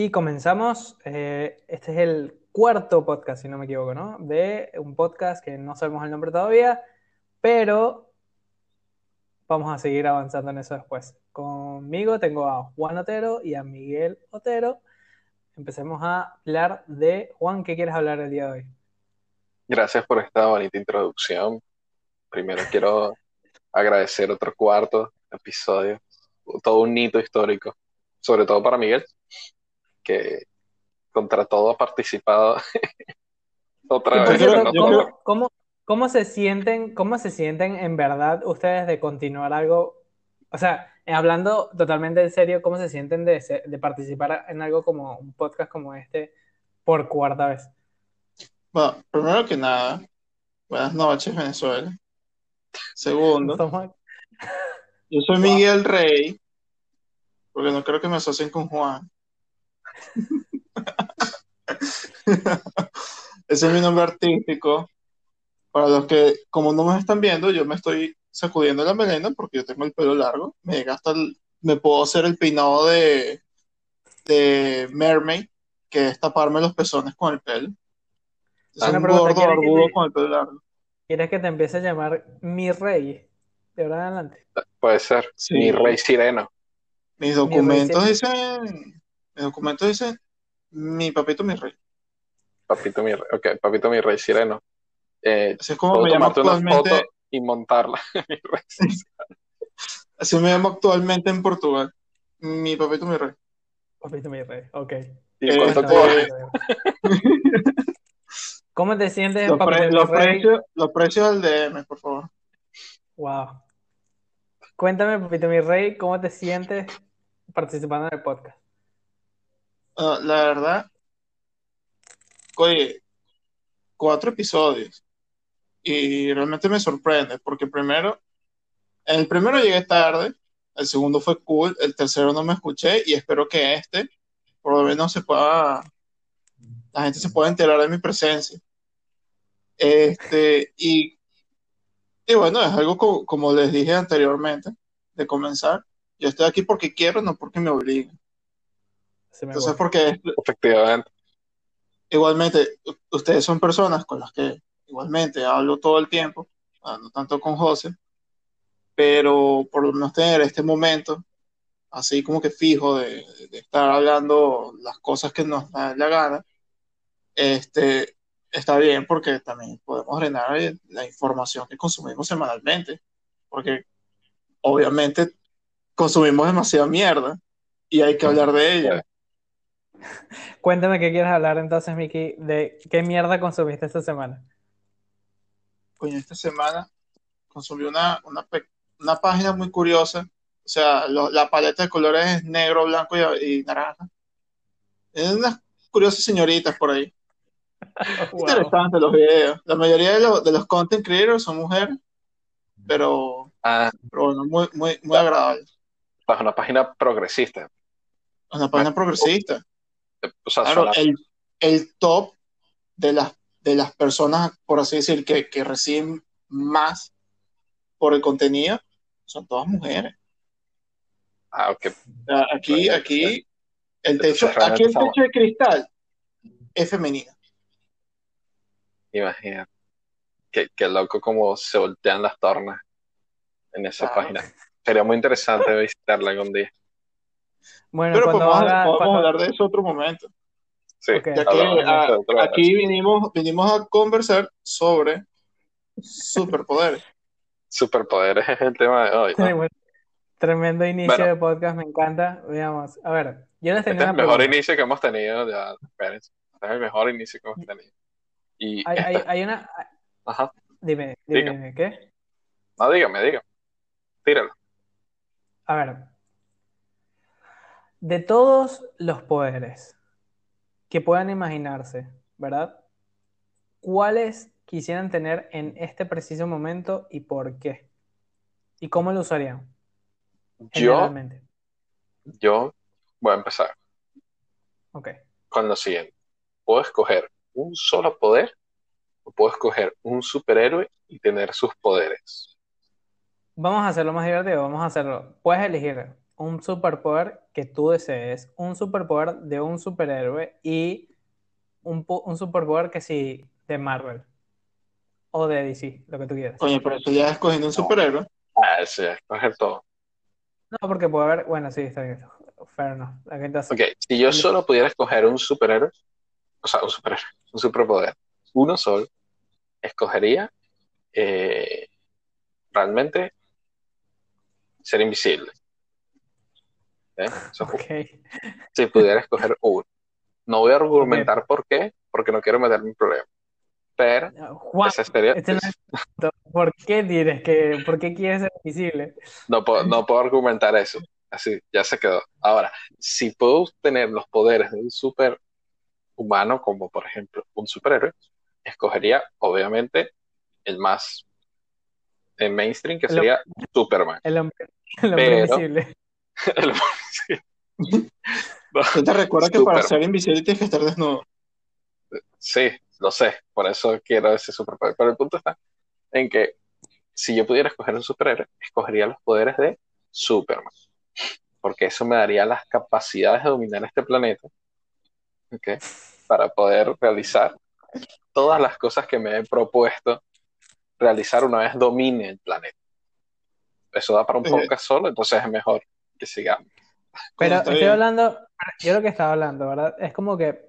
Y comenzamos. eh, este es el cuarto podcast, si no me equivoco, ¿no? De un podcast que no sabemos el nombre todavía, pero vamos a seguir avanzando en eso después. Conmigo tengo a Juan Otero y a Miguel Otero. Empecemos a hablar de Juan, ¿qué quieres hablar el día de hoy? Gracias por esta bonita introducción. Primero quiero agradecer otro cuarto episodio, todo un hito histórico, sobre todo para Miguel, que contra todo ha participado otra vez. cierto, no yo ¿cómo, todo. cómo- cómo se sienten, cómo se sienten en verdad ustedes de continuar algo? O sea, hablando totalmente en serio, ¿cómo se sienten de, de participar en algo como un podcast como este por cuarta vez? Bueno, primero que nada, buenas noches, Venezuela. Segundo, yo soy Miguel Rey, porque no creo que me asocien con Juan. Ese es mi nombre artístico. Para los que, como no me están viendo, yo me estoy sacudiendo la melena porque yo tengo el pelo largo. Me llega hasta el- me puedo hacer el peinado de, de Mermaid, que es taparme los pezones con el pelo. Es un gordo ¿quieres que barbudo te- con el pelo largo. ¿Quieres que te empiece a llamar mi rey? De ahora en adelante. Puede ser. Sí. Mi rey sireno. Mis documentos dicen, mis documentos dicen, mi papito, mi rey. Papito mi rey. Ok, papito mi rey sireno. Eh, Así es como puedo me llamo actualmente, foto y montarla. Mi rey así me llamo actualmente en Portugal. Mi papito, mi rey. Papito mi rey, ok. ¿Y Eh, cuánto cobras? ¿Cómo te sientes, Los, pre- los precios, los precios del DM, por favor. Wow. Cuéntame, papito mi rey, ¿cómo te sientes participando en el podcast? Ah, la verdad, oye, cuatro episodios. Y realmente me sorprende, porque primero, el primero llegué tarde, el segundo fue cool, el tercero no me escuché, y espero que este, por lo menos se pueda, la gente se pueda enterar de mi presencia. Este, y, y bueno, es algo co- como les dije anteriormente, de comenzar. Yo estoy aquí porque quiero, no porque me obliguen. Se me Entonces, porque Efectivamente. igualmente, ustedes son personas con las que igualmente hablo todo el tiempo, ah, no tanto con José, pero por lo menos tener este momento así como que fijo de, de estar hablando las cosas que nos da la gana, este, está bien porque también podemos drenar la información que consumimos semanalmente, porque obviamente consumimos demasiada mierda y hay que hablar de ella. Cuéntame qué quieres hablar entonces, Miki, de qué mierda consumiste esta semana. Coño, esta semana consumí una, una, una página muy curiosa. O sea, lo- la paleta de colores es negro, blanco y, y naranja. Es unas curiosas señoritas por ahí. Wow. Interesantes los videos. La mayoría de, los de los content creators son mujeres, pero, Ah, pero bueno, muy, muy, muy agradable. es una página progresista. Una página progresista. O sea, Claro, el, el top de las, de las personas, por así decir, que, que reciben más por el contenido, son todas mujeres. Ah, ok. Aquí, aquí, el techo, aquí el techo de cristal es femenino. Imagina. Qué, qué loco como se voltean las tornas en esa Claro. página. Sería muy interesante visitarla algún día. Bueno, Pero cuando podemos, haga, podemos cuando- hablar de eso otro momento. Sí. Ya que aquí vinimos, vinimos a conversar sobre superpoderes. Superpoderes es el tema de hoy. ¿no? Sí, bueno, tremendo inicio Bueno. de podcast, me encanta. Veamos, a ver, yo les Este tenía es el mejor pregunta. inicio que hemos tenido. Ya, espérense. Este es el mejor inicio que hemos tenido. Y Hay, hay, esta- hay una, Ajá. dime, dime, dime, ¿qué? No, dígame, dígame. Tíralo. A ver, de todos los poderes que puedan imaginarse, ¿verdad? ¿Cuáles quisieran tener en este preciso momento y por qué? ¿Y cómo lo usarían? Yo, Generalmente. yo voy a empezar Ok. con lo siguiente. Puedo escoger un solo poder o puedo escoger un superhéroe y tener sus poderes. Vamos a hacerlo más divertido, vamos a hacerlo. Puedes elegir un superpoder que tú desees, un superpoder de un superhéroe y un, po- un superpoder que sí de Marvel o de DC, lo que tú quieras. Coño, pero eso ya escogiendo un superhéroe. Ah, sí, escoger todo. No, porque puede haber, bueno, sí, está bien. Fair enough. La gente hace- Ok, si yo solo pudiera escoger un superhéroe, o sea, un superhéroe, un superpoder, uno solo, escogería eh, realmente ser invisible. ¿Eh? Eso es Ok. si pudiera escoger uno. No voy a argumentar por qué, porque no quiero meterme en problemas. Pero Juan, ese sería, este no es. ¿por qué tienes que, por qué quieres ser visible? no, puedo, no puedo argumentar eso. Así, ya se quedó. Ahora, si puedo tener los poderes de un super humano, como por ejemplo un superhéroe, escogería obviamente el más en mainstream, que El- sería Superman. El hombre, el hombre Pero- invisible. El-. No, ¿Tú te recuerdas que para ser invisible tienes que estar desnudo? Sí, lo sé, por eso quiero ese superpoder. Pero el punto está en que si yo pudiera escoger un superhéroe, escogería los poderes de Superman. Porque eso me daría las capacidades de dominar este planeta, Para poder realizar todas las cosas que me he propuesto realizar una vez domine el planeta. Eso da para un podcast solo, entonces es mejor que sigamos. Pero estoy bien. hablando, yo lo que estaba hablando, ¿verdad? Es como que,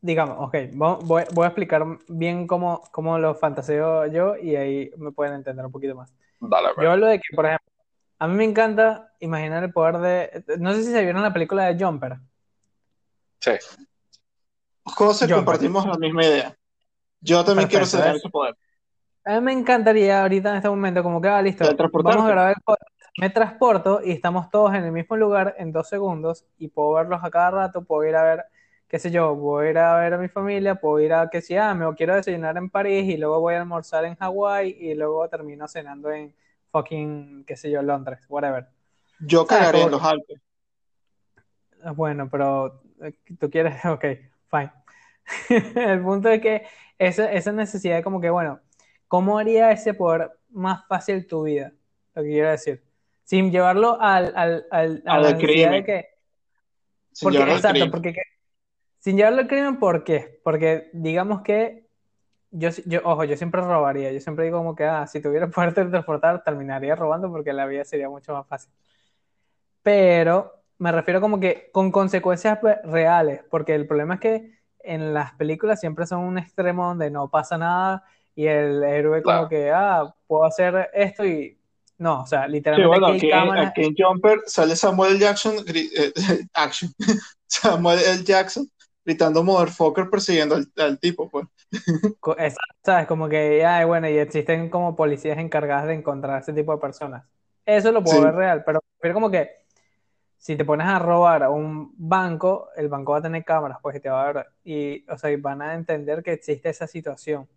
digamos, ok, vo- voy, voy a explicar bien cómo, cómo lo fantaseo yo y ahí me pueden entender un poquito más. Dale. Yo hablo de que, por ejemplo, a mí me encanta imaginar el poder de, no sé si se vieron la película de Jumper. Sí, José, Yo, compartimos la misma idea. Yo también quiero Perfecto, tener ese poder. A mí me encantaría ahorita en este momento, como que, ah, listo, vamos a grabar el podcast. Me transporto y estamos todos en el mismo lugar en dos segundos y puedo verlos a cada rato, puedo ir a ver, qué sé yo, puedo ir a ver a mi familia, puedo ir a que si, ah, me quiero desayunar en París y luego voy a almorzar en Hawái y luego termino cenando en fucking, qué sé yo, Londres, whatever. Yo cagaría en los Alpes. Ah, Bueno, pero eh, tú quieres, ok, fine. El punto es que esa, esa necesidad de como que, bueno, ¿cómo haría ese poder más fácil tu vida? Lo que quiero decir. Sin llevarlo al, al, al, a Al la necesidad crimen. de que... Sin Porque, al exacto, crimen. porque que- sin llevarlo al crimen, ¿por qué? Porque digamos que yo, yo, ojo, yo siempre robaría, yo siempre digo como que, ah, si tuviera poder teletransportar, terminaría robando porque la vida sería mucho más fácil. Pero me refiero como que con consecuencias pe- reales, porque el problema es que en las películas siempre son un extremo donde no pasa nada y el héroe como Claro. que, ah, puedo hacer esto y... No, o sea, Sí, literalmente bueno, aquí cámaras... aquí en Jumper sale Samuel L. Jackson, eh, action. Samuel L. Jackson gritando Motherfucker persiguiendo al, al tipo, pues. Exacto, ¿sabes? Como que, ay, bueno, y existen como policías encargadas de encontrar ese tipo de personas. Eso lo puedo Sí. ver real, pero, pero como que si te pones a robar a un banco, el banco va a tener cámaras, pues, y te va a ver, y, o sea, y van a entender que existe esa situación.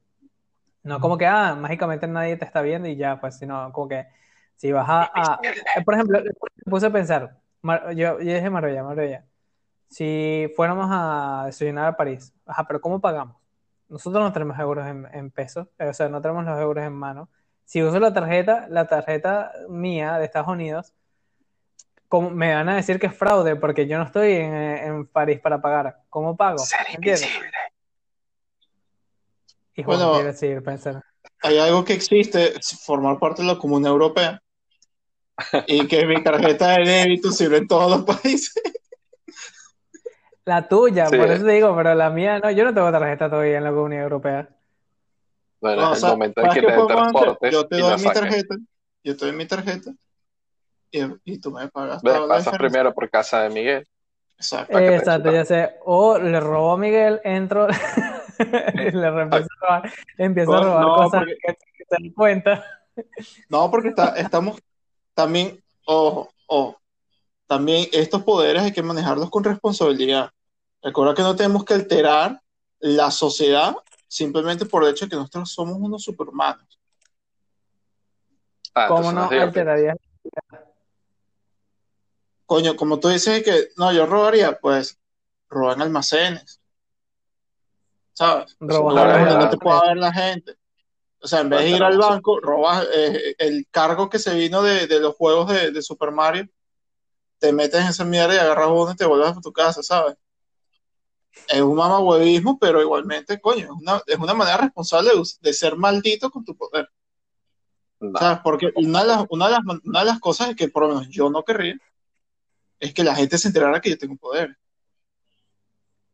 No como que, ah, mágicamente nadie te está viendo y ya, pues, sino como que si vas a, a- eh, por ejemplo, me puse a pensar, Mar- yo, yo dije Marbella, Marbella, si fuéramos a desayunar a París, ajá, pero ¿cómo pagamos? Nosotros no tenemos euros en, en pesos, eh, o sea, no tenemos los euros en mano. Si uso la tarjeta, la tarjeta mía de Estados Unidos, ¿cómo- me van a decir que es fraude porque yo no estoy en, en París para pagar. ¿Cómo pago? ser invisible. Y Juan Bueno. quiere seguir pensando. Hay algo que existe, formar parte de la Comunidad Europea. Y que mi tarjeta de débito sirve en todos los países. La tuya, Sí. por eso te digo, pero la mía no, yo no tengo tarjeta todavía en la Comunidad Europea. Bueno, No, o es el sea, momento en ¿sabes que te transportes Yo te doy mi tarjeta, yo te doy mi tarjeta y, y tú me pagas pasas diferencia. primero por casa de Miguel. Exacto. Que ya sé. O le robó a Miguel, entro, le empiezo a robar, empiezo a robar no, cosas porque- que que se dan cuenta. No, porque está, estamos también, ojo, ojo, también estos poderes hay que manejarlos con responsabilidad. Recuerda que no tenemos que alterar la sociedad simplemente por el hecho de que nosotros somos unos superhumanos. Ah, ¿Cómo no es divertido. Coño, como tú dices que no, yo robaría, pues roban almacenes. ¿sabes? La no te pueda ver la gente. O sea, en vez de ir al banco, robas eh, el cargo que se vino de, de los juegos de, de Super Mario, te metes en esa mierda y agarras uno y te vuelves a tu casa, ¿sabes? Es un mamahuevismo, pero igualmente, coño, es una, es una manera responsable de, ser maldito con tu poder. No, ¿Sabes? Porque una de, las, una, de las, una de las cosas es que por lo menos yo no querría es que la gente se enterara que yo tengo poder.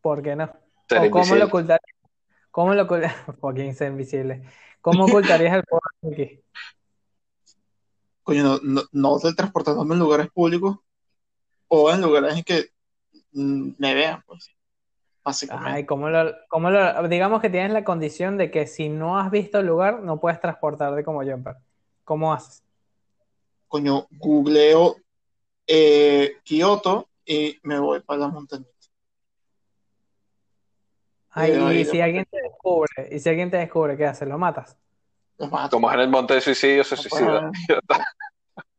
¿Por qué no? ser ¿O cómo lo ocultarías? ¿Cómo lo ocultarías? Invisible. ¿Cómo ocultarías el poder aquí? Coño, no, no, no teletransportándome en lugares públicos o en lugares en que mm, me vean, pues. Básicamente. Ay, ¿cómo lo, cómo lo- digamos que tienes la condición de que si no has visto el lugar, no puedes transportarte como jumper. ¿Cómo haces? Coño, googleo eh, Kioto y me voy para la montaña. Ay, ahí y si alguien te descubre, y si alguien te descubre, ¿qué haces? ¿Lo matas? Los mato. Como es en el monte de suicidio, se suicida.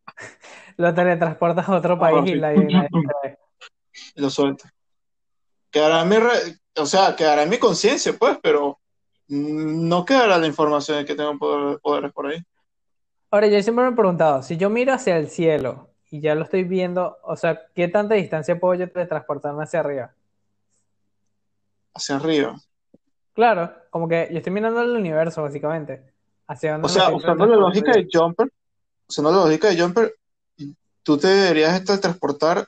Lo teletransportas a otro Ah, país y la y lo suelto. Quedará en mi, re- o sea, quedará en mi conciencia, pues, pero no quedará la información de que tengo poder- poderes por ahí. Ahora, yo siempre me he preguntado, si yo miro hacia el cielo y ya lo estoy viendo, o sea, ¿qué tanta distancia puedo yo teletransportarme hacia arriba? Hacia arriba. Claro, como que yo estoy mirando el universo, básicamente. Hacia dónde O sea, usando la lógica de Jumper, usando la lógica de Jumper, tú te deberías teletransportar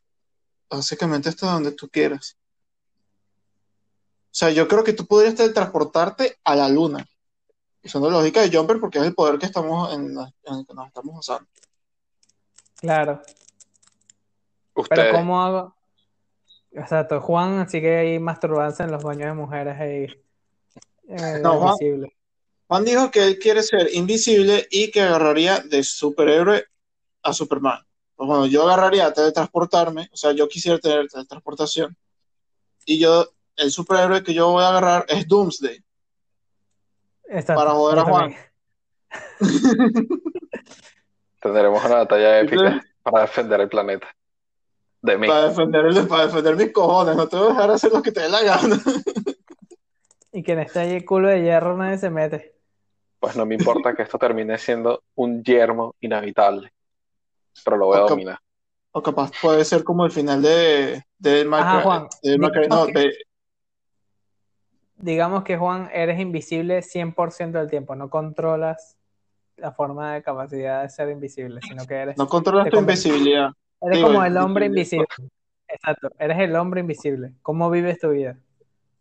básicamente hasta donde tú quieras. O sea, yo creo que tú podrías teletransportarte a la luna. Usando la lógica de Jumper, porque es el poder que estamos en, la- en el que nos estamos usando. Claro, pero Ustedes, ¿cómo hago? Exacto, Juan sigue ahí masturbándose en los baños de mujeres ahí. eh, No, Juan- invisible. Juan dijo que él quiere ser invisible y que agarraría de superhéroe a Superman. Pues bueno, yo agarraría a teletransportarme, o sea, yo quisiera tener teletransportación. Y yo, el superhéroe que yo voy a agarrar es Doomsday. Exacto, para joder a Juan. tendremos una batalla épica para defender el planeta. De mí. Para defender, para defender mis cojones, no te voy a dejar hacer lo que te dé la gana. Y que en este ahí culo de hierro nadie se mete. Pues no me importa que esto termine siendo un yermo inhabitable. Pero lo voy a dominar. O capaz puede ser como el final de, de Ajá, Juan. de no, de- Digamos que Juan, eres invisible 100% del tiempo, no controlas la forma de capacidad de ser invisible, sino que eres, no controlas tu invisibilidad. eres digo, como el hombre invisible. invisible. Exacto, eres el hombre invisible. ¿Cómo vives tu vida?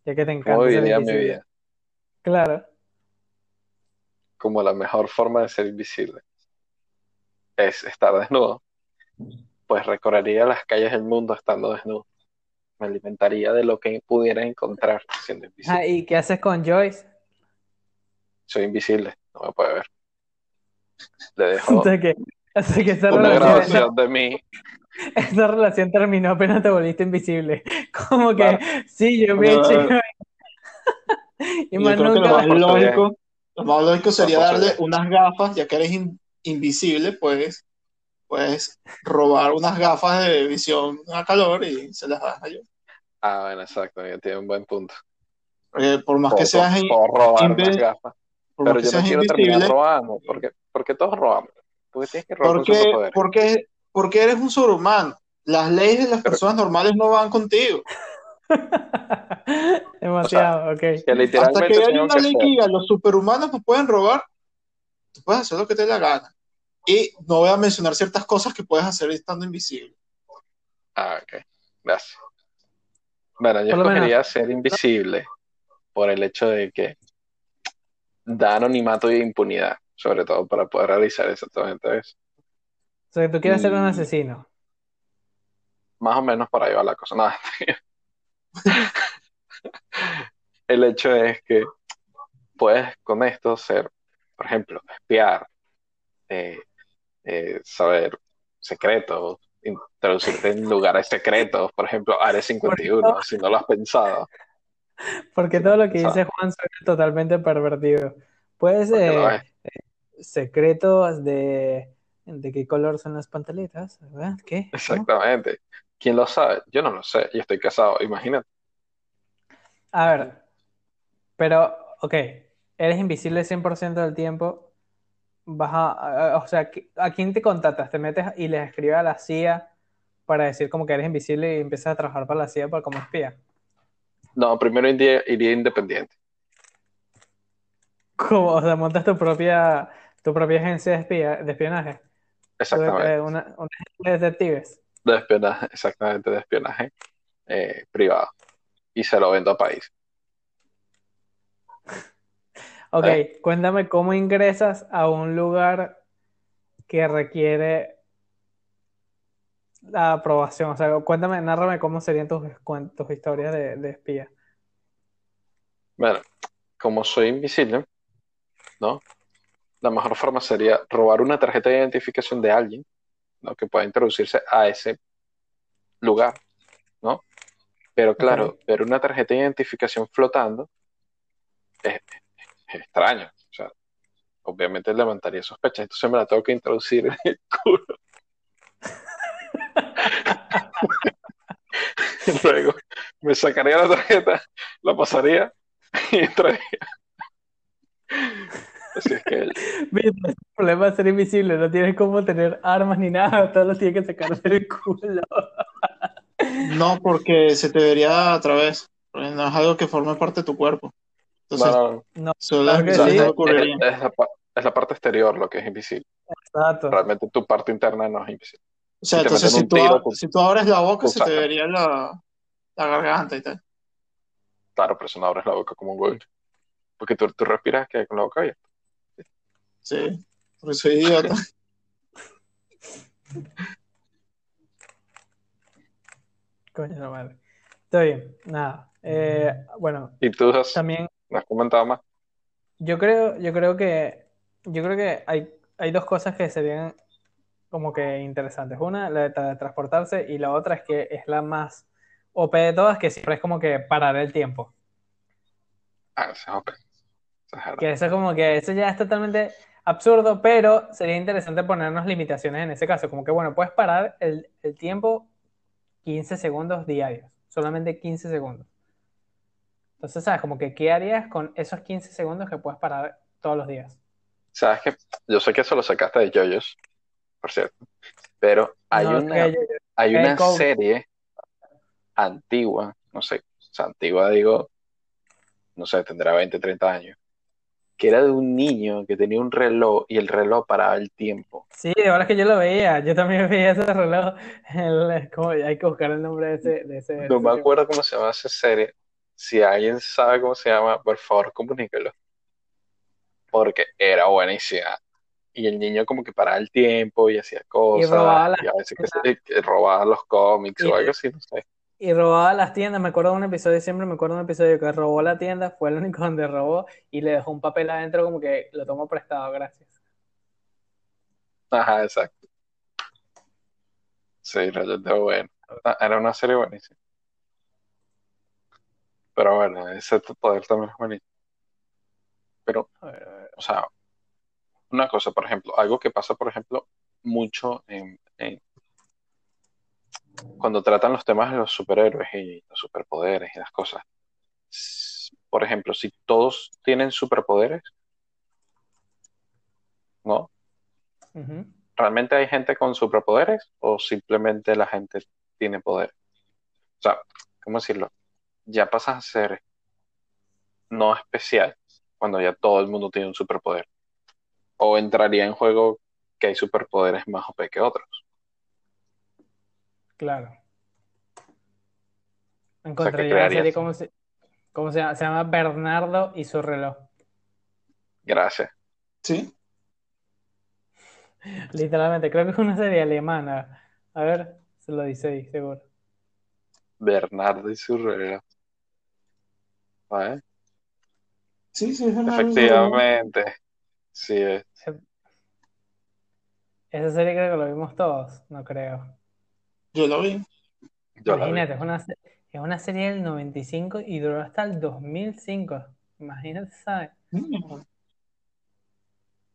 Ya que te encanta ¿Cómo ser viviría mi invisible. vida? Claro. Como la mejor forma de ser invisible es estar desnudo. Pues recorrería las calles del mundo estando desnudo. Me alimentaría de lo que pudiera encontrar siendo invisible. Ah, ¿y qué haces con Joyce? Soy invisible, no me puede ver. Le dejo O sea que, o sea que esa, una relación, grabación de mí. esa relación terminó apenas te volviste invisible. Como que, Claro. sí, yo me Bueno, eché. y Yo más creo que lo nunca más lógico, lo más lógico sería darle unas gafas, ya que eres in- invisible, pues, puedes robar unas gafas de visión a calor y se las das a yo. Ah, bueno, exacto, ya tiene un buen punto. Porque por más que Puedo, seas, puedo robar unas gafas, por pero que yo no quiero terminar invisible, robando, porque, porque todos robamos. Porque tienes que robar porque, porque, porque eres un sobrehumano. Las leyes de las Pero- personas normales no van contigo. Demasiado, ok. Que Hasta que haya una que ley que diga los superhumanos no pueden robar, tú puedes hacer lo que te dé la gana. Y no voy a mencionar ciertas cosas que puedes hacer estando invisible. Ah, ok. Gracias. Bueno, yo menos- escogería ser invisible por el hecho de que da anonimato y impunidad, sobre todo para poder realizar exactamente eso. O sea, que tú quieres ser un Mm. asesino. Más o menos para ahí va la cosa. No, el hecho es que puedes con esto ser, por ejemplo, espiar, eh, eh, saber secretos, introducirte en lugares secretos, por ejemplo, Área 51, si no lo has pensado. Porque todo lo que dice Juan suena totalmente pervertido. Lo eh, secretos de, de qué color son las pantaletas, ¿verdad? ¿Qué? Exactamente. ¿Quién lo sabe? Yo no lo sé. Yo estoy casado, imagínate. A ver, Pero, ok, eres invisible 100% del tiempo. Vas a, a- o sea, ¿a quién te contactas? Te metes y les escribes a la CIA para decir como que eres invisible y empiezas a trabajar para la CIA para como espía. No, primero iría, iría independiente. Como, o sea, montas tu propia, tu propia agencia de, espía, de espionaje. Exactamente. Una, una agencia de detectives. De espionaje, exactamente, de espionaje eh, privado. Y se lo vendo a país. Ok, ¿Eh? cuéntame cómo ingresas a un lugar que requiere la aprobación. O sea, cuéntame, nárrame cómo serían tus, tus historias de, de espía. Bueno, como soy invisible, ¿no? La mejor forma sería robar una tarjeta de identificación de alguien, ¿no? Que pueda introducirse a ese lugar, ¿no? Pero claro, Ok. ver una tarjeta de identificación flotando es, es extraño. O sea, obviamente levantaría sospechas. Entonces me la tengo que introducir en el culo. Luego me sacaría la tarjeta, la pasaría y entraría. Así es que Mira, el problema es ser invisible, no tienes cómo tener armas ni nada, todo lo tienes que sacar del culo. No, porque se te vería a través. No es algo que forme parte de tu cuerpo. Entonces, no, no, solo claro sí. es, la, es la parte exterior lo que es invisible. exacto. Realmente tu parte interna no es invisible. O sea, Si entonces si tú, si tú abres la boca, se te vería la, la garganta y tal. Claro, pero eso no abres la boca como un huevo. Porque tú, tú respiras que con la boca abierta. Sí, porque soy idiota. Coño, no madre. Está bien, nada. Eh, bueno, Y tú has, también has comentado más. yo creo, yo creo que, yo creo que hay, hay dos cosas que serían como que interesantes. Una, la de transportarse, y la otra es que es la más OP de todas, que siempre es como que parar el tiempo. Ah, eso es. Eso es. Que eso como que eso ya es totalmente absurdo, pero sería interesante ponernos limitaciones en ese caso. Como que, bueno, puedes parar el, el tiempo 15 segundos diarios, solamente 15 segundos. Entonces, ¿sabes? Como que, ¿qué harías con esos 15 segundos que puedes parar todos los días? Sabes que yo sé que eso lo sacaste de JoJo's, por cierto. Pero hay No una, hay una serie antigua, no sé, o sea, antigua digo, no sé, tendrá 20, 30 años, que era de un niño que tenía un reloj y el reloj paraba el tiempo. Sí, de verdad que yo lo veía, yo también veía ese reloj. El- como- hay que buscar el nombre de ese. De ese, No me acuerdo cómo se llama esa serie. Si alguien sabe cómo se llama, por favor, comuníquelo. Porque era buenísima. Y el niño como que paraba el tiempo y hacía cosas. robaba Y a veces que, se- que robaba los cómics Y- o algo así, no sé. Y robaba las tiendas, me acuerdo de un episodio, siempre me acuerdo de un episodio que robó la tienda, fue el único donde robó y le dejó un papel adentro como que lo tomó prestado, gracias. Ajá, exacto. Sí, realmente bueno. Ah, Era una serie buenísima. Pero bueno, ese poder también es bonito. Pero, A ver, a ver. o sea, una cosa, por ejemplo, algo que pasa, por ejemplo, mucho en, en- cuando tratan los temas de los superhéroes y los superpoderes y las cosas. Por ejemplo, si todos tienen superpoderes, ¿no? ¿Realmente hay gente con superpoderes o simplemente la gente tiene poder? O sea, ¿cómo decirlo? Ya pasas a ser no especial cuando ya todo el mundo tiene un superpoder. O entraría en juego que hay superpoderes más OP que otros. Claro. ¿qué Encontré ya la crearías? serie, ¿cómo se, cómo se llama? Se llama Bernardo y su reloj. Gracias. ¿Sí? Literalmente, creo que es una serie alemana. A ver, se lo dice ahí, seguro. Bernardo y su reloj. ¿Vale? Sí, sí, es. Efectivamente. Sí, es. Esa serie creo que lo vimos todos, no creo. Yo lo vi. Yo la vi. Imagínate, es una, es una serie del 95 y duró hasta el 2005. Imagínate, ¿sabes? Mm.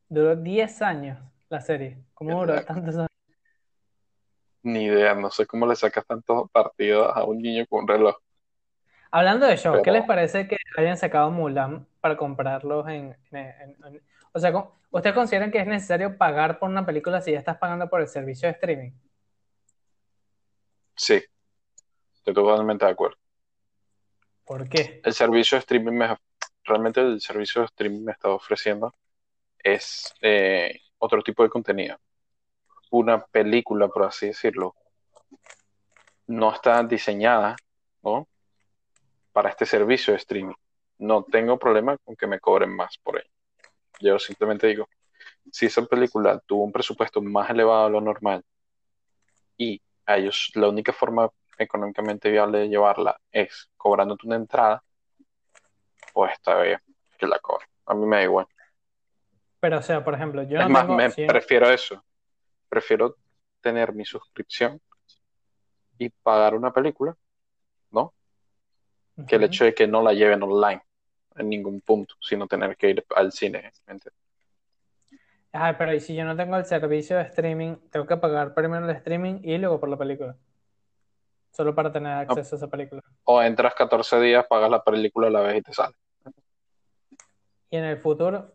Duró 10 años la serie. ¿Cómo Qué duró tantos años? Ni idea, no sé cómo le sacas tantos partidos a un niño con un reloj. Hablando de shows, ¿qué Pero- les parece que hayan sacado Mulan para comprarlos en... en- en- en- o sea, ¿ustedes consideran que es necesario pagar por una película si ya estás pagando por el servicio de streaming? Sí, estoy totalmente de acuerdo. ¿Por qué? El servicio de streaming me, realmente el servicio de streaming me está ofreciendo es eh, otro tipo de contenido. Una película, por así decirlo, no está diseñada, ¿no? para este servicio de streaming. No tengo problema con que me cobren más por ello. Yo simplemente digo, si esa película tuvo un presupuesto más elevado de lo normal y a ellos la única forma económicamente viable de llevarla es cobrándote una entrada, pues está bien que la cobren. A mí me da igual. Pero, o sea, por ejemplo, yo es no más, tengo... me prefiero eso. Prefiero tener mi suscripción y pagar una película, ¿no? que el hecho de que no la lleven online en ningún punto, sino tener que ir al cine. Ajá, pero ¿y si yo no tengo el servicio de streaming, tengo que pagar primero el streaming y luego por la película? Solo para tener acceso a esa película. O entras 14 días, pagas la película a la vez y te sale. Y en el futuro,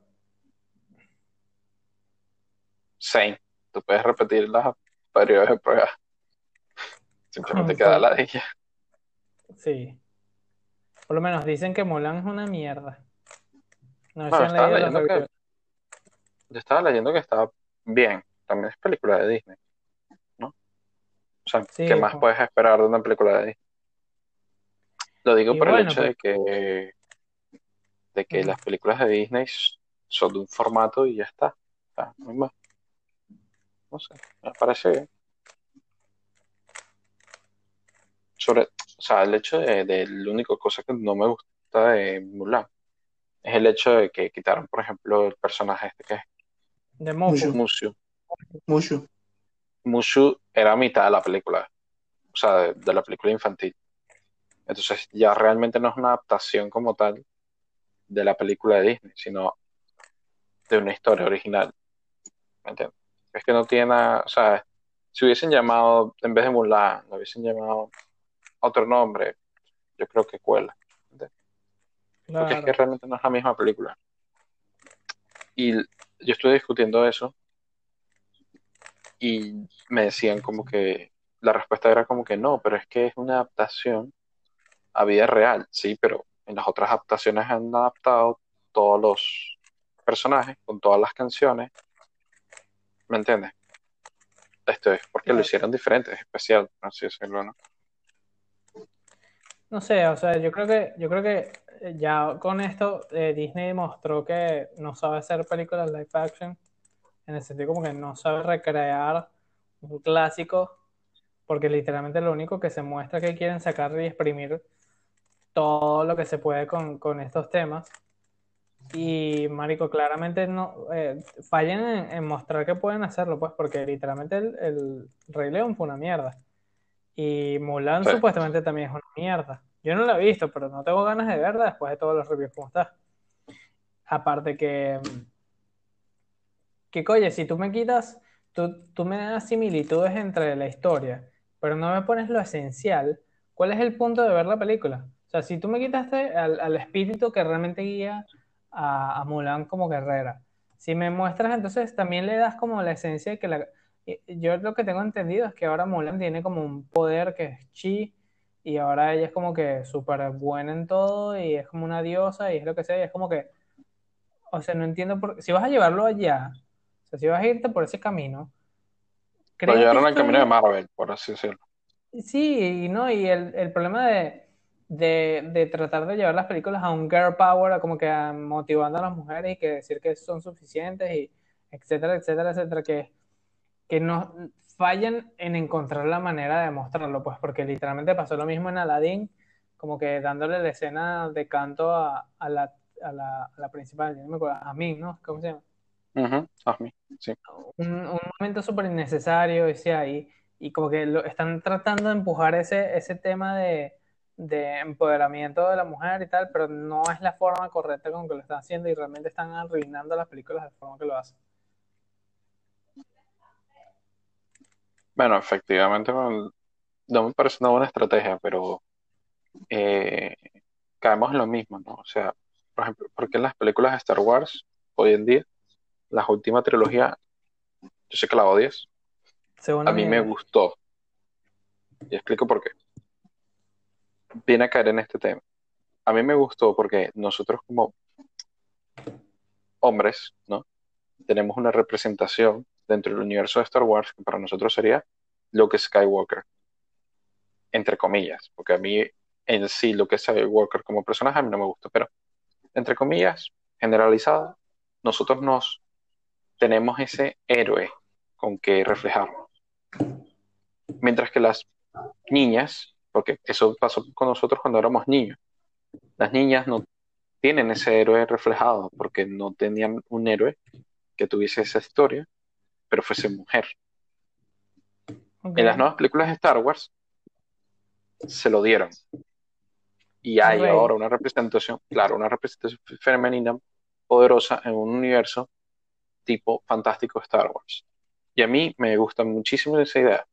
Same. Tú puedes repetir los periodos de prueba. Simplemente queda la de ella. sí. Por lo menos dicen que Mulan es una mierda. No Bueno, estaba leyendo que-. Yo estaba leyendo que estaba bien. También es película de Disney. ¿no? O sea, Sí, ¿qué más como- puedes esperar de una película de Disney? Lo digo Y por el hecho pues- de que, de que las películas de Disney son de un formato y ya está. Hay más. No sé, me parece bien. Sobre, o sea, el hecho de, de la única cosa que no me gusta de Mulan es el hecho de que quitaron, por ejemplo, el personaje este que es De. Mucho. Mushu. Mucho. Mushu era mitad de la película, o sea, de, de la película infantil. Entonces ya realmente no es una adaptación como tal de la película de Disney, sino de una historia original. ¿Me entiendes? Es que no tiene nada, o sea, si hubiesen llamado, en vez de Mulan, lo hubiesen llamado otro nombre, yo creo que cuela. Porque es que realmente no es la misma película. Y yo estuve discutiendo eso y me decían como que la respuesta era como que no, pero es que es una adaptación a vida real, sí, pero en las otras adaptaciones han adaptado todos los personajes con todas las canciones, ¿me entiendes? Esto es porque lo hicieron diferente, es especial, por así decirlo, ¿no? No sé, o sea, yo creo que, yo creo que eh, ya con esto eh, Disney mostró que no sabe hacer películas live action, en el sentido como que no sabe recrear un clásico, porque literalmente lo único que se muestra que quieren sacar y exprimir todo lo que se puede con, con estos temas. Y Marico, claramente no eh, fallan en, mostrar que pueden hacerlo, pues, porque literalmente el Rey León fue una mierda. Y Mulan Sí. supuestamente también es una mierda. Yo no la he visto, pero no tengo ganas de verla después de todos los reviews como está. Aparte que, que coye, si tú me quitas, tú, tú me das similitudes entre la historia, pero no me pones lo esencial, ¿cuál es el punto de ver la película? O sea, si tú me quitaste al, al espíritu que realmente guía a, a Mulan como guerrera, si me muestras entonces también le das como la esencia de que la... Yo lo que tengo entendido es que ahora Mulan tiene como un poder que es chi y ahora ella es como que súper buena en todo y es como una diosa y es lo que sea y es como que, o sea, no entiendo por si vas a llevarlo allá, o sea, si vas a irte por ese camino, Lo llevaron al camino de Marvel, por así decirlo. Sí, y no, y el, el problema de, de, de tratar de llevar las películas a un girl power, a como que a motivando a las mujeres y que decir que son suficientes y etcétera, etcétera, etcétera, que, que no fallan en encontrar la manera de mostrarlo, pues porque literalmente pasó lo mismo en Aladdin, como que dándole la escena de canto a, a la, a la, a la principal, yo no me acuerdo, a mí, ¿no? ¿Cómo se llama? A mí, sí. un, un momento súper innecesario ese ahí y como que lo, están tratando de empujar ese, ese tema de, de empoderamiento de la mujer y tal, pero no es la forma correcta con que lo están haciendo y realmente están arruinando las películas de forma que lo hacen. Bueno, efectivamente, no me parece una buena estrategia, pero eh, caemos en lo mismo, ¿no? O sea, por ejemplo, porque en las películas de Star Wars, hoy en día, la última trilogía, yo sé que la odias, Según a mí me gustó. Y explico por qué. Viene a caer en este tema. A mí me gustó porque nosotros como hombres, ¿no? Tenemos una representación dentro del universo de Star Wars que para nosotros sería Luke Skywalker. Entre comillas, porque a mí en sí Luke Skywalker como personaje a mí no me gusta, pero entre comillas, generalizado, nosotros nos tenemos ese héroe con que reflejarnos. Mientras que las niñas, porque eso pasó con nosotros cuando éramos niños, las niñas no tienen ese héroe reflejado porque no tenían un héroe que tuviese esa historia, pero fuese mujer. En las nuevas películas de Star Wars se lo dieron. Y hay ahora una representación, claro, una representación femenina poderosa en un universo tipo fantástico Star Wars. Y a mí me gusta muchísimo esa idea.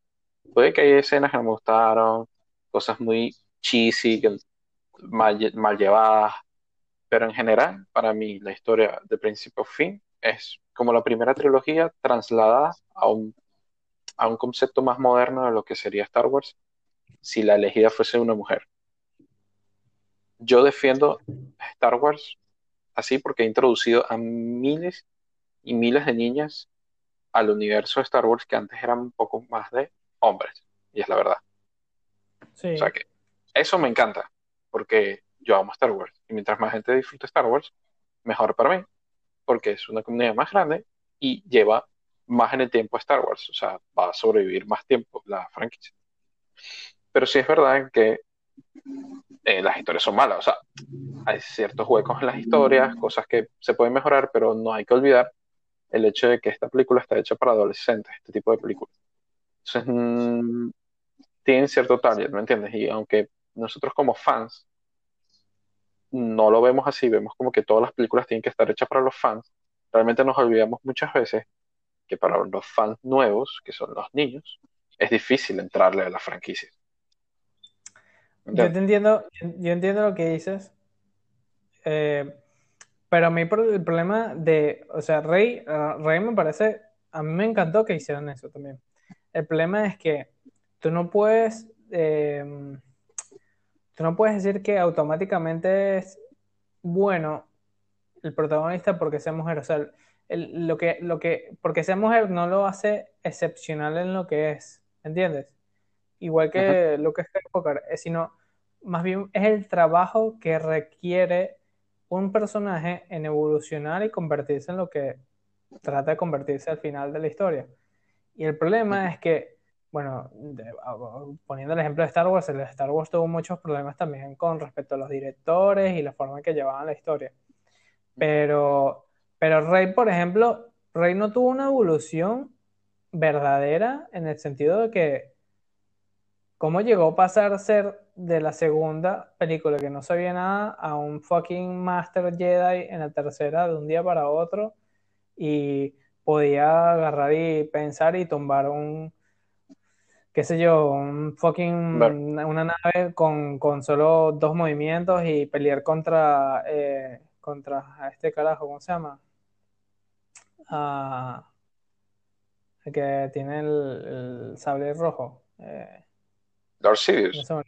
Puede que haya escenas que no me gustaron, cosas muy cheesy, que mal, mal llevadas, pero en general, para mí, la historia de principio a fin es como la primera trilogía trasladada a un, a un concepto más moderno de lo que sería Star Wars si la elegida fuese una mujer. Yo defiendo Star Wars así porque ha introducido a miles y miles de niñas al universo de Star Wars que antes eran un poco más de hombres, y es la verdad. Sí. O sea que eso me encanta, porque yo amo Star Wars. Y mientras más gente disfrute Star Wars, mejor para mí, porque es una comunidad más grande y lleva más en el tiempo Star Wars. O sea, va a sobrevivir más tiempo la franquicia. Pero sí es verdad que eh, las historias son malas. O sea, hay ciertos huecos en las historias, cosas que se pueden mejorar, pero no hay que olvidar el hecho de que esta película está hecha para adolescentes, este tipo de películas. Entonces, mm, tienen cierto target, ¿me entiendes? Y aunque nosotros como fans no lo vemos así, vemos como que todas las películas tienen que estar hechas para los fans, realmente nos olvidamos muchas veces que para los fans nuevos, que son los niños, es difícil entrarle a la franquicia. ¿Me Yo te entiendo, yo entiendo lo que dices, eh, pero a mí el problema de, o sea, Rey, ah, Rey me parece, a mí me encantó que hicieran eso también. El problema es que tú no puedes, eh, tú no puedes decir que automáticamente es bueno el protagonista porque sea mujer. O sea, el- lo que, lo que, porque sea mujer no lo hace excepcional en lo que es, ¿entiendes? Igual que lo que es Skywalker, sino más bien es el trabajo que requiere un personaje en evolucionar y convertirse en lo que trata de convertirse al final de la historia. Y el problema es que, bueno, de- poniendo el ejemplo de Star Wars, el Star Wars tuvo muchos problemas también con respecto a los directores y la forma en que llevaban la historia. Pero, pero Rey, por ejemplo, Rey no tuvo una evolución verdadera en el sentido de que cómo llegó a pasar a ser de la segunda película que no sabía nada a un fucking Master Jedi en la tercera de un día para otro y podía agarrar y pensar y tumbar un, qué sé yo, un fucking, una nave con, con solo dos movimientos y pelear contra, eh, contra este carajo, ¿cómo se llama? Ah, el que tiene el, el sable rojo. Eh, Darth no Sidious. olvidó.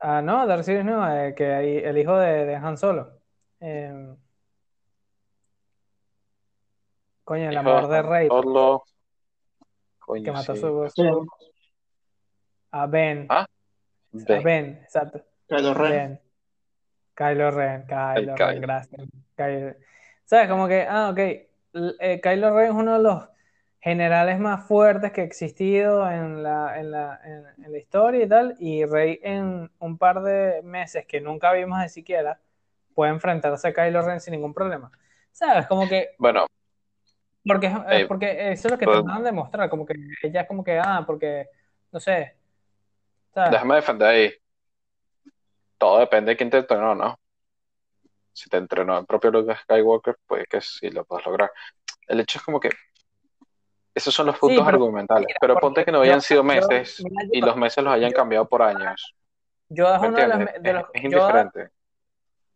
Ah, no, Darth Sidious no, eh, que hay- el hijo de, de Han Solo. Eh, coño, el amor de Rey, Que mató a sí. su, su- a Ben, Ah, a Ben. Ben, exacto. Kylo Ren. Ben. Kylo Ren, Kylo Ren, gracias. Kylo- ¿Sabes? Como que, ah, ok, eh, Kylo Ren es uno de los generales más fuertes que ha existido en la, en la, en, en la historia y tal, y Rey en un par de meses que nunca vimos ni siquiera, puede enfrentarse a Kylo Ren sin ningún problema. ¿Sabes? Como que, Bueno, porque, eh, porque eso es lo que pues- tratan de mostrar, como que ella es como que, ah, porque, no sé, ¿sabes? déjame defender ahí. Todo depende de quién te entrenó, ¿no? Si te entrenó el propio Luke Skywalker, puede que sí lo puedas lograr. El hecho es como que esos son los puntos pero- argumentales. Mira, Pero ponte que no yo- hayan sido yo- meses mira, yo- y los meses los hayan cambiado por años. Yoda es ¿Me uno de Es, los- es Yoda- indiferente.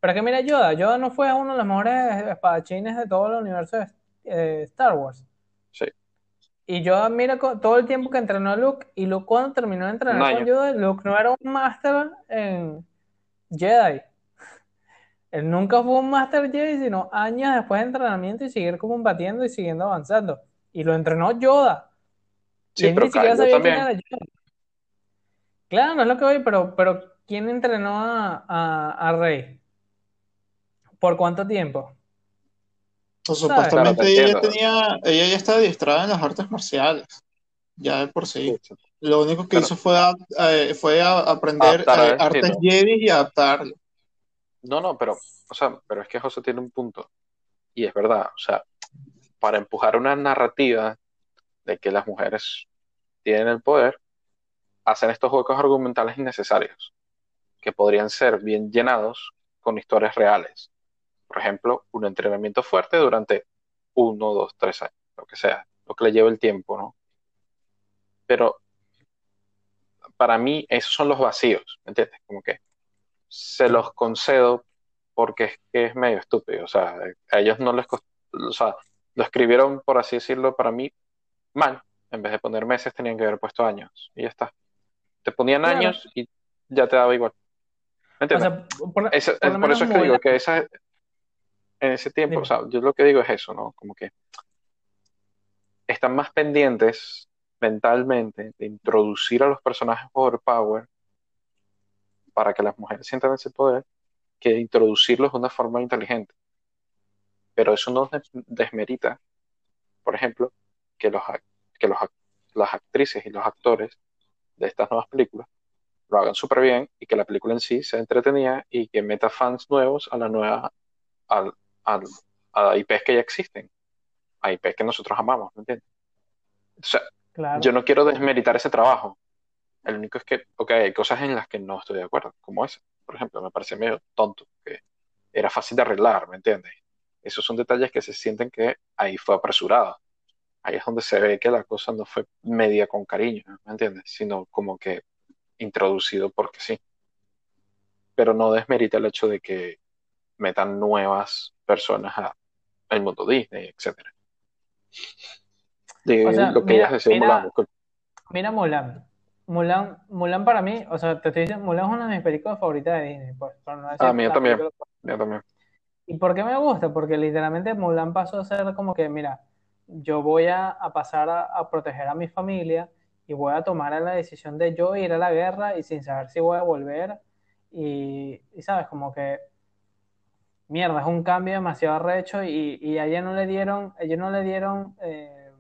pero que mira, Yoda, Yoda no fue uno de los mejores espadachines de todo el universo de eh, Star Wars. Sí. Y Yoda mira co- todo el tiempo que entrenó a Luke, y Luke cuando terminó de entrenar con. Yoda, Luke no era un máster en Jedi. Él nunca fue un máster Jedi, sino años después de entrenamiento y seguir combatiendo y siguiendo avanzando. Y lo entrenó Yoda. Y Sí, él pero ni siquiera Kylo sabía quién también. era Yoda. Claro, no es lo que voy, pero, pero ¿quién entrenó a, a, a Rey? ¿Por cuánto tiempo? Pues, supuestamente Claro, ella ya entiendo. tenía, ella ya está adiestrada en las artes marciales, ya de por sí. Lo único que hizo fue, a- eh, fue a aprender eh, artes y adaptarlo. No, no, pero, o sea, pero es que José tiene un punto. Y es verdad, o sea, para empujar una narrativa de que las mujeres tienen el poder, hacen estos huecos argumentales innecesarios, que podrían ser bien llenados con historias reales. Por ejemplo, un entrenamiento fuerte durante uno, dos, tres años, lo que sea, lo que le lleve el tiempo, ¿no? Pero para mí esos son los vacíos, ¿me entiendes? Como que se los concedo porque es que es medio estúpido, o sea, a ellos no les costó, o sea, lo escribieron, por así decirlo, para mí mal, en vez de poner meses tenían que haber puesto años, y ya está. Te ponían Claro. años y ya te daba igual. ¿Me O entiendes? sea, por, Eso- por lo por menos eso es que digo que esa, en ese tiempo, Dime. o sea, yo lo que digo es eso, ¿no? Como que están más pendientes mentalmente de introducir a los personajes overpower para que las mujeres sientan ese poder que de introducirlos de una forma inteligente. Pero eso no des- desmerita, por ejemplo, que, los, que los, las actrices y los actores de estas nuevas películas lo hagan súper bien y que la película en sí sea entretenida y que meta fans nuevos a la nueva, al, al- a IPs que ya existen, a IPs que nosotros amamos, ¿me entiendes? O sea, claro. yo no quiero desmeritar ese trabajo. El único es que, ok, hay cosas en las que no estoy de acuerdo, como esa, por ejemplo, me parece medio tonto, que era fácil de arreglar, ¿me entiendes? Esos son detalles que se sienten que ahí fue apresurado. Ahí es donde se ve que la cosa no fue media con cariño, ¿me entiendes? Sino como que introducido porque sí. Pero no desmerita el hecho de que metan nuevas personas a- al mundo Disney, etcétera. De O sea, lo que mira- ellas decían mira- Mulan. Mira Mulan. Mulan, Mulan para mí, o sea, te estoy diciendo, Mulan es una de mis películas favoritas de Disney, por, por no decir Ah, mía también. película Yo también. ¿Y por qué me gusta? Porque literalmente Mulan pasó a ser como que, mira, yo voy a, a pasar a, a proteger a mi familia y voy a tomar la decisión de yo ir a la guerra y sin saber si voy a volver. Y, y sabes, como que, mierda, es un cambio demasiado arrecho y, y a ella no le dieron, a ella no le dieron eh,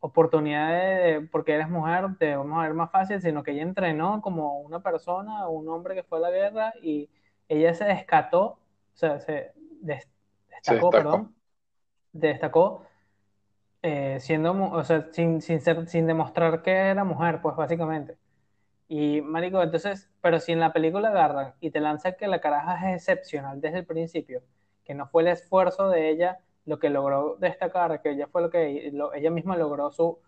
oportunidad de, de- porque eres mujer, te vamos a ver más fácil, sino que ella entrenó como una persona, un hombre que fue a la guerra y ella se descató, o sea, se des- Se destacó, destacó. perdón, destacó eh, siendo, o sea, sin, sin ser, sin demostrar que era mujer, pues básicamente. Y, marico, entonces, pero si en la película agarran y te lanzan que la caraja es excepcional desde el principio, que no fue el esfuerzo de ella lo que logró destacar, que ella fue lo que ella misma logró su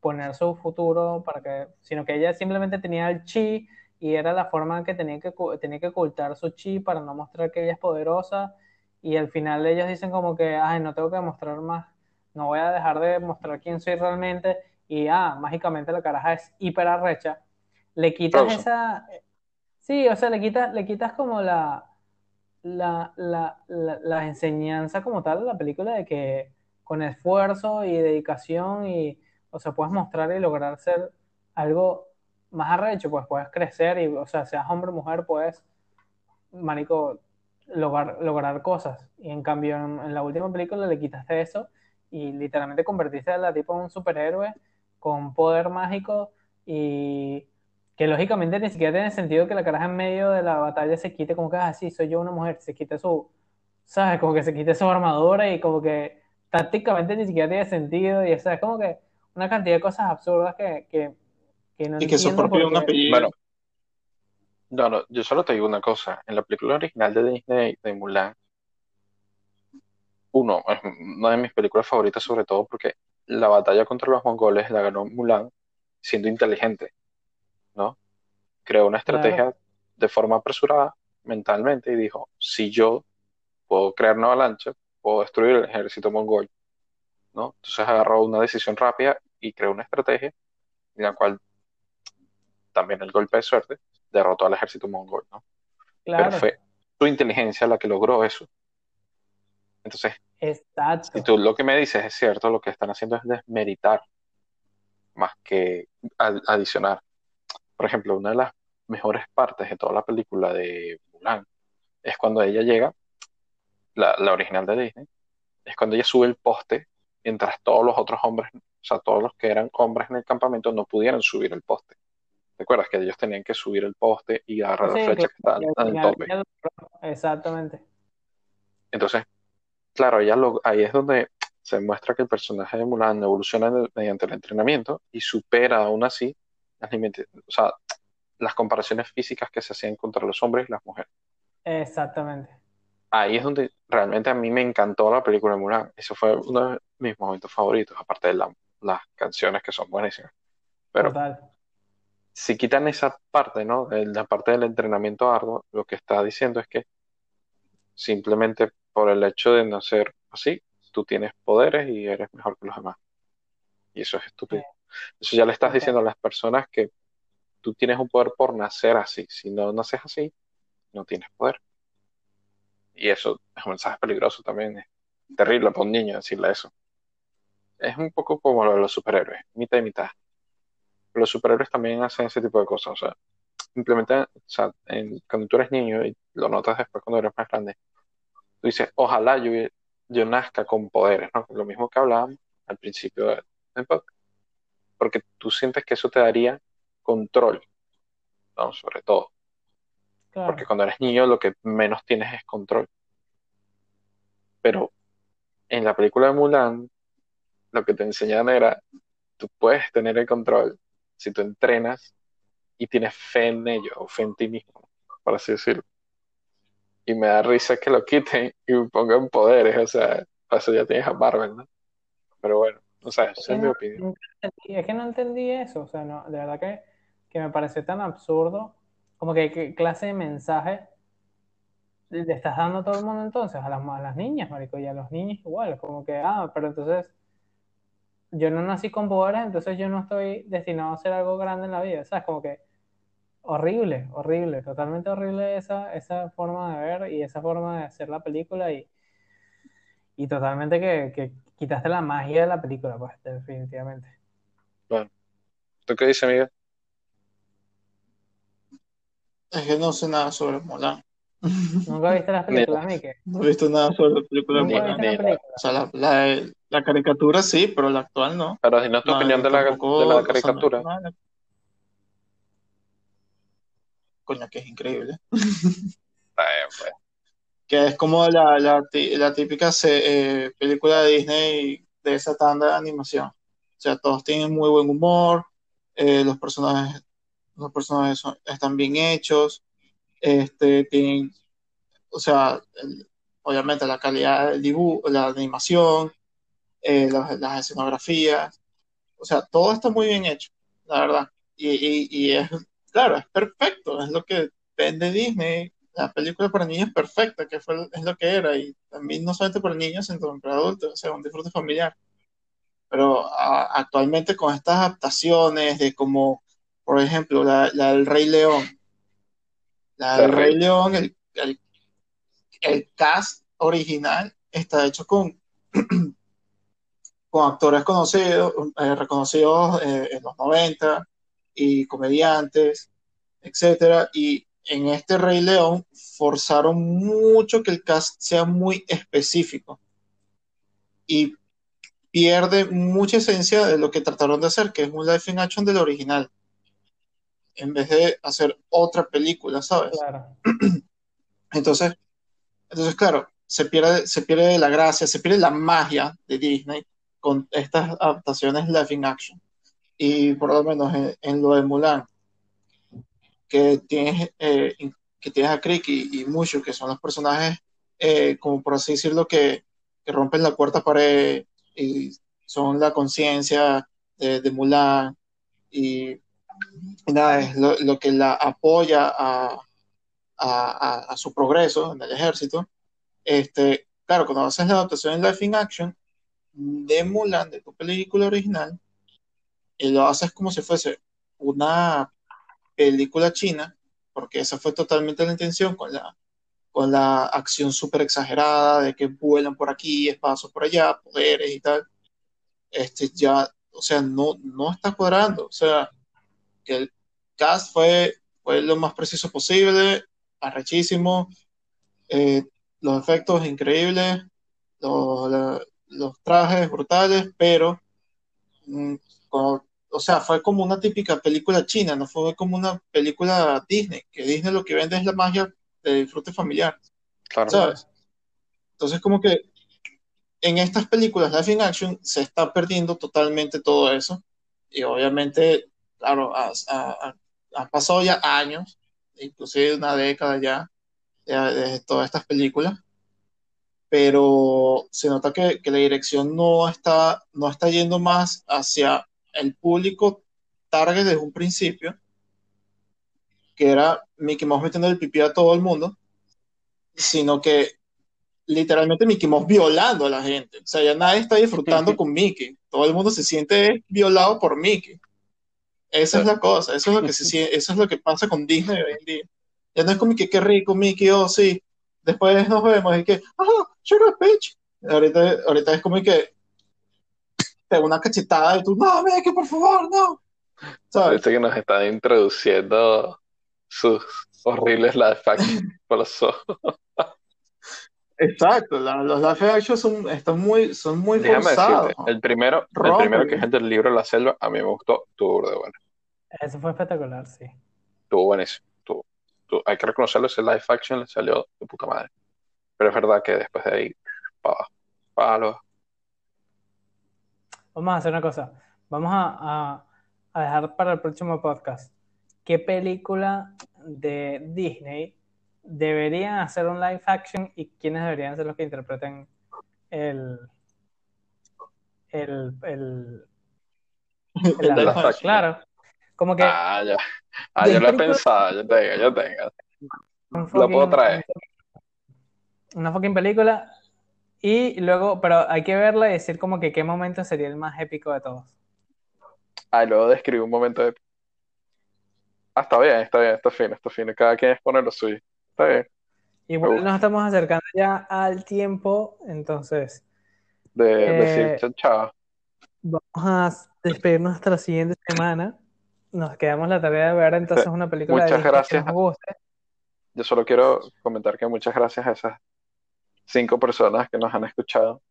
poner su futuro para que, sino que ella simplemente tenía el chi y era la forma que tenía que tenía que ocultar su chi para no mostrar que ella es poderosa. Y al final ellos dicen como que, ay, no tengo que demostrar más, no voy a dejar de mostrar quién soy realmente y ah, mágicamente la caraja es hiper arrecha, le quitas esa, sí, o sea, le quitas, le quitas como la, la, la, la, la enseñanza como tal de la película de que con esfuerzo y dedicación y, o sea, puedes mostrar y lograr ser algo más arrecho, pues puedes crecer y, o sea, seas hombre o mujer, puedes, marico, lograr, lograr cosas. Y en cambio, en, en la última película le quitaste eso y literalmente convertiste a la tipo en un superhéroe con poder mágico y que lógicamente ni siquiera tiene sentido que la caraja en medio de la batalla se quite como que así, soy yo una mujer, se quite su, ¿sabes? Como que se quite su armadura y como que tácticamente ni siquiera tiene sentido y o sea, es como que una cantidad de cosas absurdas que, que, que no Y que un porque- apellido. Bueno, no, no, yo solo te digo una cosa. En la película original de Disney de Mulan, uno, es una de mis películas favoritas, sobre todo porque la batalla contra los mongoles la ganó Mulan siendo inteligente, ¿no? creó una estrategia de forma apresurada mentalmente y dijo, si yo puedo crear una avalancha, puedo destruir el ejército mongol, ¿no? Entonces agarró una decisión rápida y creó una estrategia en la cual también el golpe de suerte derrotó al ejército mongol, ¿no? Pero fue su inteligencia la que logró eso. Entonces, Exacto. si tú lo que me dices es cierto, lo que están haciendo es desmeritar más que adicionar. Por ejemplo, una de las mejores partes de toda la película de Mulan es cuando ella llega, la, la original de Disney, es cuando ella sube el poste mientras todos los otros hombres, o sea, todos los que eran hombres en el campamento no pudieran subir el poste. ¿Recuerdas que ellos tenían que subir el poste y agarrar la flecha que estaban en el tope? Exactamente. Entonces, claro, ahí es donde se muestra que el personaje de Mulan evoluciona mediante el entrenamiento y supera aún así las, o sea, las comparaciones físicas que se hacían contra los hombres y las mujeres. Exactamente. Ahí es donde realmente a mí me encantó la película de Mulan. Eso fue uno de mis momentos favoritos, aparte de las canciones que son buenísimas. Pero Total si quitan esa parte, ¿no? La parte del entrenamiento arduo, lo que está diciendo es que simplemente por el hecho de no ser así, tú tienes poderes y eres mejor que los demás. Y eso es estúpido. Eso ya le estás diciendo a las personas que tú tienes un poder por nacer así. Si no naces así, no tienes poder. Y eso es un mensaje peligroso también. Es terrible para un niño decirle eso. Es un poco como lo de los superhéroes, mitad y mitad los superhéroes también hacen ese tipo de cosas. O sea, implementan, o sea, cuando tú eres niño y lo notas después cuando eres más grande, tú dices, ojalá yo, yo nazca con poderes, ¿no? Lo mismo que hablábamos al principio del podcast. Porque tú sientes que eso te daría control, ¿no? Sobre todo. Porque cuando eres niño lo que menos tienes es control. Pero en la película de Mulan, lo que te enseñan era, tú puedes tener el control si tú entrenas y tienes fe en ello, o fe en ti mismo, por así decirlo. Y me da risa que lo quiten y me pongan poderes, o sea, para eso ya tienes a Marvel, ¿no? Pero bueno, o sea, esa es, mi opinión. Es que no entendí eso, o sea, no, de verdad que, que me parece tan absurdo, como que qué clase de mensaje le estás dando a todo el mundo entonces, a las, a las niñas, marico, y a los niños igual, como que, ah, pero entonces yo no nací con poderes, entonces yo no estoy destinado a hacer algo grande en la vida, ¿sabes? Como que horrible, horrible, totalmente horrible esa, esa forma de ver y esa forma de hacer la película y, y totalmente que, quitaste la magia de la película, pues, definitivamente. Bueno, ¿tú qué dices, Miguel? Es que no sé nada sobre Mulan. ¿Nunca viste las películas, Mike? No he visto nada sobre la película de Mulan. O sea, la, la caricatura sí, pero la actual no. Pero si no es tu opinión de la, de la caricatura. Coño, que es increíble. Que es como la, la, la típica eh, película de Disney de esa tanda de animación. O sea, todos tienen muy buen humor, eh, los personajes, los personajes están bien hechos, este, tienen, o sea, obviamente la calidad del dibujo, la animación, eh, las, escenografías, o sea, todo está muy bien hecho, la verdad. Y, es, claro, es perfecto, es lo que vende Disney. La película para niños es perfecta, que fue, es lo que era, y también no solamente para niños, sino para adultos, o sea, un disfrute familiar. Pero actualmente con estas adaptaciones de como, por ejemplo, la, del Rey León, la del Rey León, el, el, el cast original está hecho con con actores conocidos, eh, reconocidos eh, en los 90 y comediantes, etcétera, y en este Rey León forzaron mucho que el cast sea muy específico y pierde mucha esencia de lo que trataron de hacer, que es un live in action del original, en vez de hacer otra película, ¿sabes? Entonces, entonces claro, se pierde, se pierde la gracia, se pierde la magia de Disney con estas adaptaciones live in action. Y por lo menos en, lo de Mulan, que tienes, eh, que tienes a Crick y, y que son los personajes, eh, como por así decirlo, que, que, rompen la cuarta pared y son la conciencia de, de, Mulan. Y nada, es lo, lo que la apoya a, a, a, a su progreso en el ejército. Este, claro, cuando haces la adaptación en live in action de Mulan, de tu película original, y lo haces como si fuese una película china, porque esa fue totalmente la intención con la, con la acción súper exagerada de que vuelan por aquí, espacios por allá, poderes y tal. Este ya, o sea, no, no está cuadrando. O sea, que el cast fue, fue lo más preciso posible, arrechísimo, eh, los efectos increíbles, los, trajes brutales, pero mm, como- o sea, fue como una típica película china, no fue como una película Disney, que Disney lo que vende es la magia de disfrute familiar, Claro. ¿sabes? Entonces como que en estas películas live in action se está perdiendo totalmente todo eso y obviamente, claro, ha- ha- ha- han pasado ya años, inclusive una década ya de, de todas estas películas, pero se nota que, que la dirección no está, no está yendo más hacia el público target desde un principio, que era Mickey Mouse metiendo el pipí a todo el mundo, sino que literalmente Mickey Mouse violando a la gente. O sea, ya nadie está disfrutando con Mickey. Todo el mundo se siente violado por Mickey. Esa es la cosa, eso es lo que se sie- eso es lo que pasa con Disney hoy en día. Ya no es como que qué rico Mickey, oh sí. Después nos vemos y que, ah, sugar bitch. Ahorita, ahorita es como que te una cachetada y tú, no, Mickey, por favor, no. ¿Sabes? Parece que nos están introduciendo sus horribles live action por los ojos. Exacto, la- los live action son, están muy, son muy Déjame forzados. decirte, el primero, el primero que es el del libro La Selva, a mí me gustó, estuvo de bueno, Eso fue espectacular, sí. estuvo buenísimo. estuvo- estuvo- hay que reconocerlo, ese live action le salió de puta madre. Pero es verdad que después de ahí, pa, palo. Vamos a hacer una cosa. Vamos a, a- a dejar para el próximo podcast. ¿Qué película de Disney deberían hacer un live action y quiénes deberían ser los que interpreten el, el, el, el El? Claro. Como que Ah, ya. Ah, yo lo he pensado, yo tengo, yo tengo. Lo puedo traer. Una fucking película y luego, pero hay que verla y decir como que qué momento sería el más épico de todos. Ah, luego describo un momento de... Ah, está bien, está bien, está fino, está fino. Cada quien expone lo suyo. Está bien. Igual nos estamos acercando ya al tiempo, entonces De Eh, decir chao, chao. vamos a despedirnos hasta la siguiente semana. Nos quedamos la tarea de ver entonces una película de Muchas que gracias. nos guste. Yo solo quiero comentar que muchas gracias a esas cinco personas que nos han escuchado.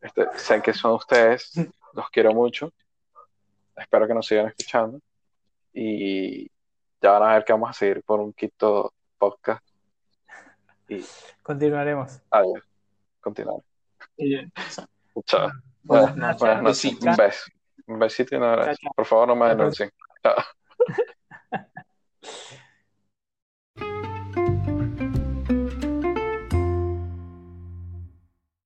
Este, sé que son ustedes, los quiero mucho. Espero que nos sigan escuchando. Y ya van a ver que vamos a seguir por un quinto podcast. Y Continuaremos. adiós. Sea, Chao. buenas Buenas noches. Buenas noches. Un beso. Un besito y un abrazo. Por favor, no me denuncien. Chao.